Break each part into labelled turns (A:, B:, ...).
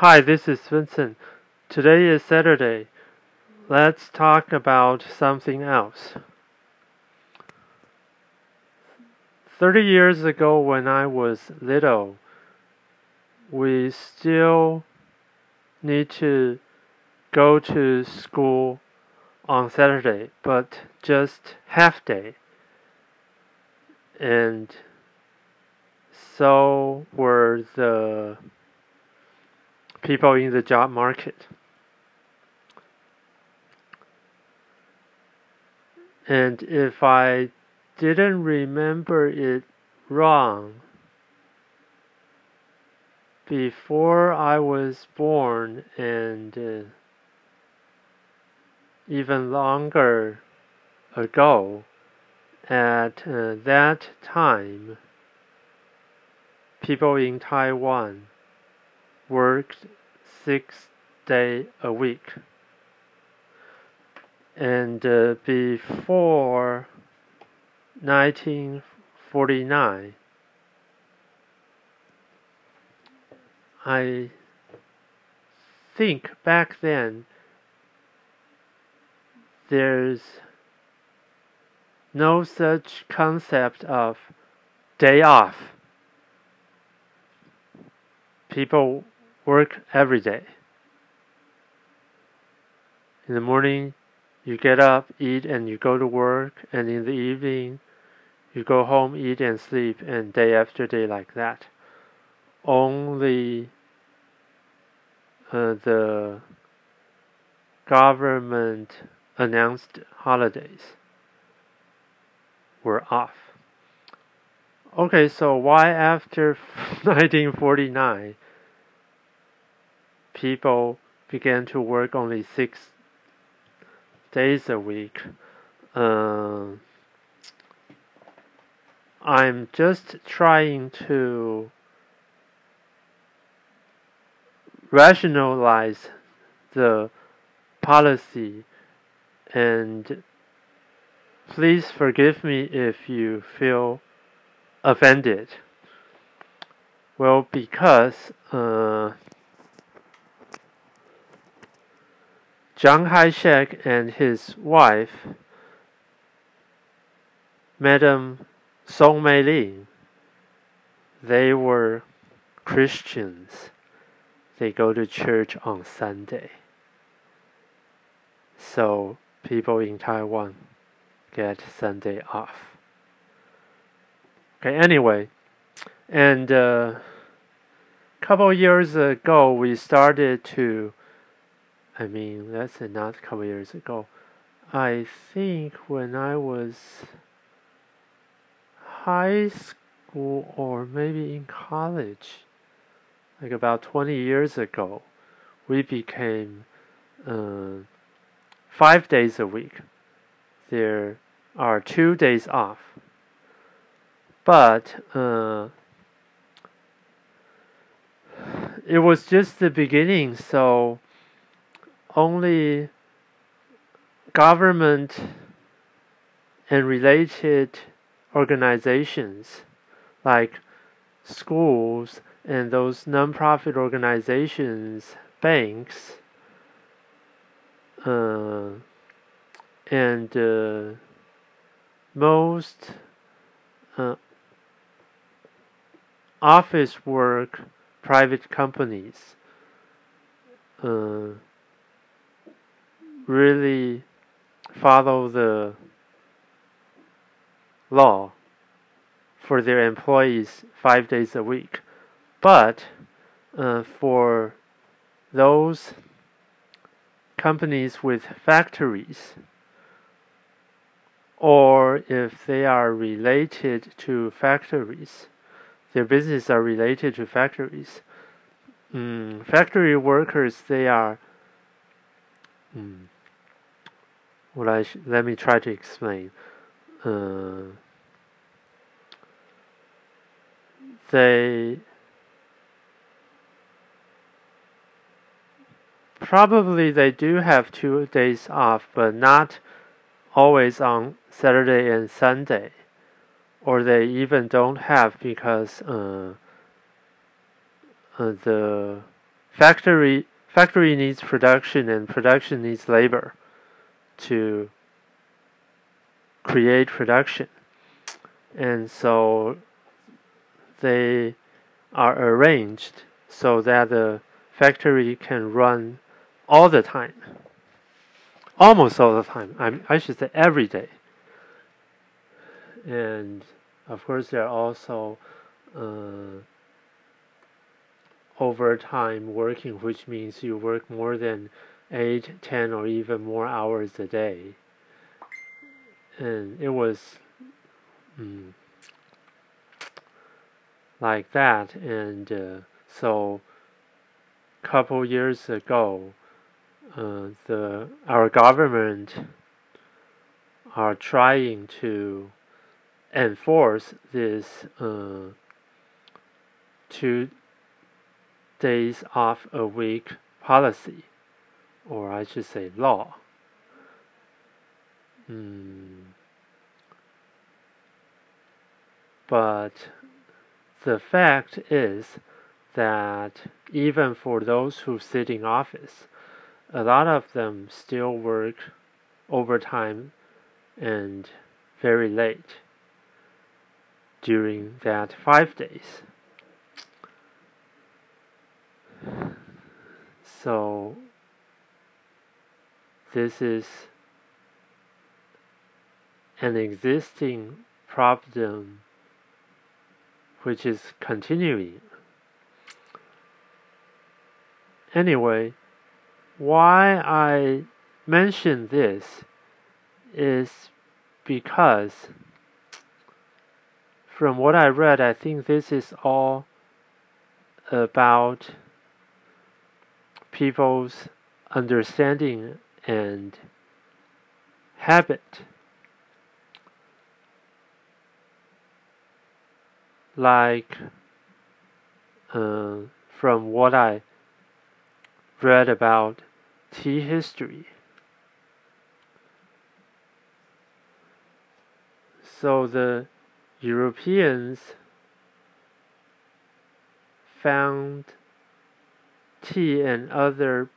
A: Hi, this is Vincent. Today is Saturday. Let's talk about something else. 30 years ago, when I was little, we still need to go to school on Saturday, but just half day. And so were the people in the job market. And if I didn't remember it wrong, before I was born and uh, even longer ago, at uh, that time, people in Taiwan worked six day a week. And uh, before 1949, I think back then there's no such concept of day off. People work every day. In the morning, you get up, eat, and you go to work, and in the evening, you go home, eat, and sleep, and day after day like that. Only uh, the government announced holidays were off. Okay, so why after 1949 people began to work only six days a week? Uh, I'm just trying to rationalize the policy and please forgive me if you feel offended. Well, because uh, Chiang Kai-shek and his wife, Madam Soong Mei-ling, they were Christians. They go to church on Sunday. So people in Taiwan get Sunday off. Okay, anyway, and a uh, couple years ago we started to. I mean, that's not a couple years ago. I think when I was high school or maybe in college, like about 20 years ago, we became uh, five days a week. There are two days off. But uh, it was just the beginning, so only government and related organizations like schools and those nonprofit organizations, banks, uh, and uh, most uh, office work private companies uh, really follow the law for their employees five days a week. But uh, for those companies with factories, or if they are related to factories, their business are related to factories. Mm, factory workers, they are. Mm, what I let me try to explain. Uh, they probably they do have two days off, but not always on Saturday and Sunday, or they even don't have because uh, uh, the factory factory needs production and production needs labor to create production. And so they are arranged so that the factory can run all the time. Almost all the time. I, I should say every day. And of course, there are also uh, overtime working, which means you work more than 8, 10, or even more hours a day. And it was mm, like that. And uh, so, couple years ago, uh, the our government are trying to enforce this uh, two days off a week policy, or I should say law. Mm. But the fact is that even for those who sit in office, a lot of them still work overtime and very late during that five days. So this is an existing problem which is continuing. Anyway, why I mention this is because from what I read, I think this is all about people's understanding and habit. Like uh, from what I read about tea history. So the Europeans found tea and other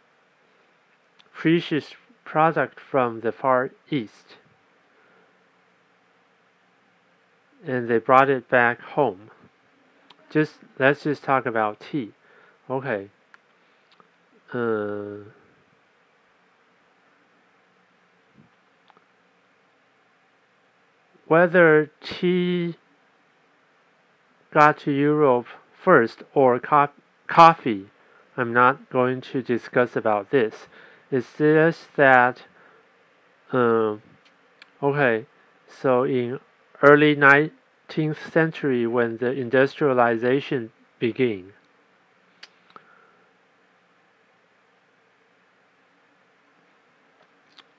A: precious product from the Far East. And they brought it back home. Just let's just talk about tea. Okay. Uh, whether tea got to Europe first or co coffee I'm not going to discuss about this. It's just that, um, okay, so in early 19th century when the industrialization began,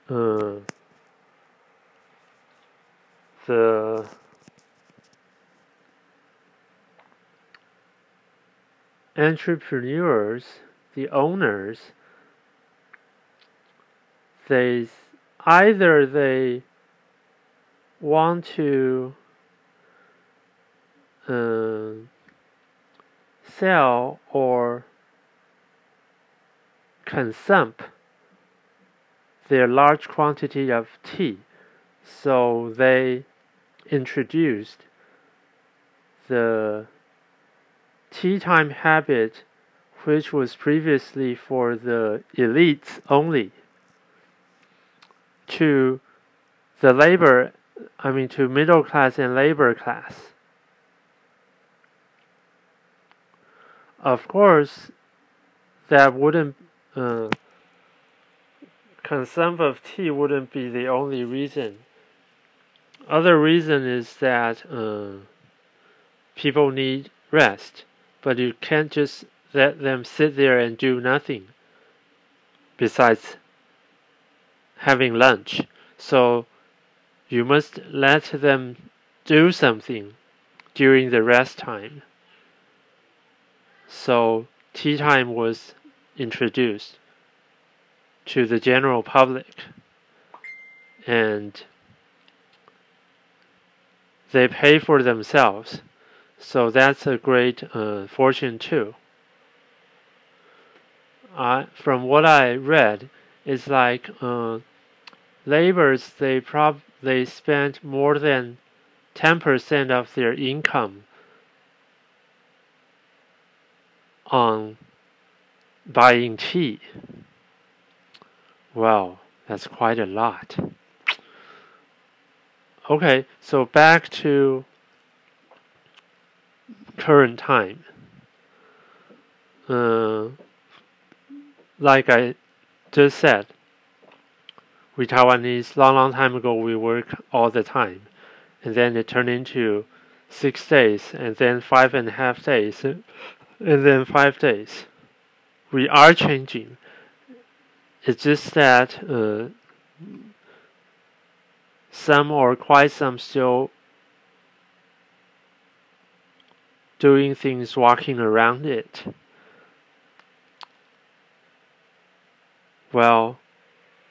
A: uh, the entrepreneurs, the owners, they either they want to uh, sell or consume their large quantity of tea, so they introduced the tea time habit, which was previously for the elites only, to the labor, I mean, to middle class and labor class. Of course, that wouldn't, uh, consumption of tea wouldn't be the only reason. Other reason is that uh, people need rest but you can't just let them sit there and do nothing besides having lunch. So you must let them do something during the rest time. So tea time was introduced to the general public and they pay for themselves. So that's a great uh, fortune too. I from what I read, it's like uh, laborers they prob they spend more than ten percent of their income on buying tea. Well, that's quite a lot. Okay, so back to current time. Uh, like I just said, we Taiwanese, long, long time ago, we work all the time. And then it turned into six days, and then five and a half days, and then five days. We are changing. It's just that uh, some or quite some still doing things walking around it. Well,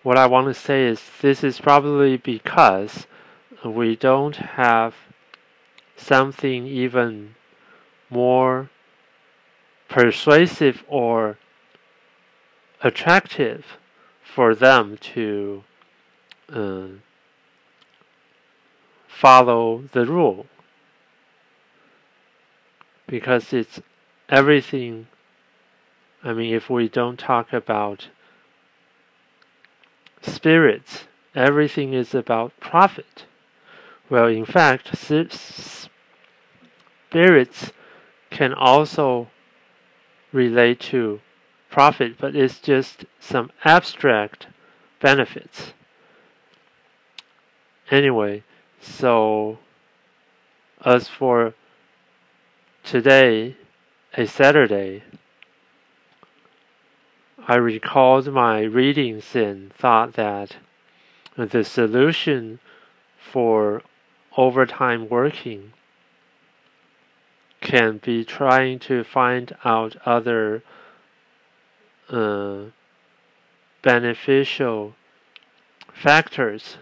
A: what I want to say is this is probably because we don't have something even more persuasive or attractive for them to uh, follow the rule because it's everything. I mean, if we don't talk about spirits, everything is about profit. Well, in fact, spirits can also relate to profit, but it's just some abstract benefits. Anyway, so as for today, a Saturday, I recalled my readings and thought that the solution for overtime working can be trying to find out other uh, beneficial factors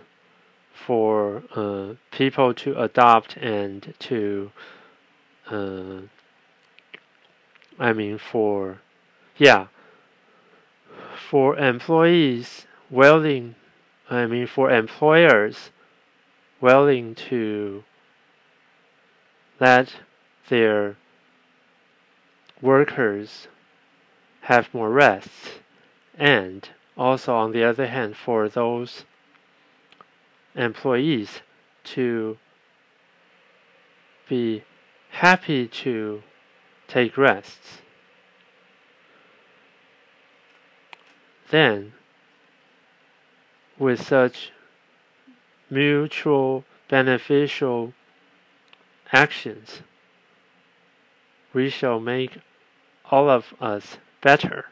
A: for uh, people to adopt and to uh, I mean for yeah for employees willing I mean for employers willing to let their workers have more rest. And also on the other hand for those employees to be happy to take rests. Then, with such mutual beneficial actions, we shall make all of us better.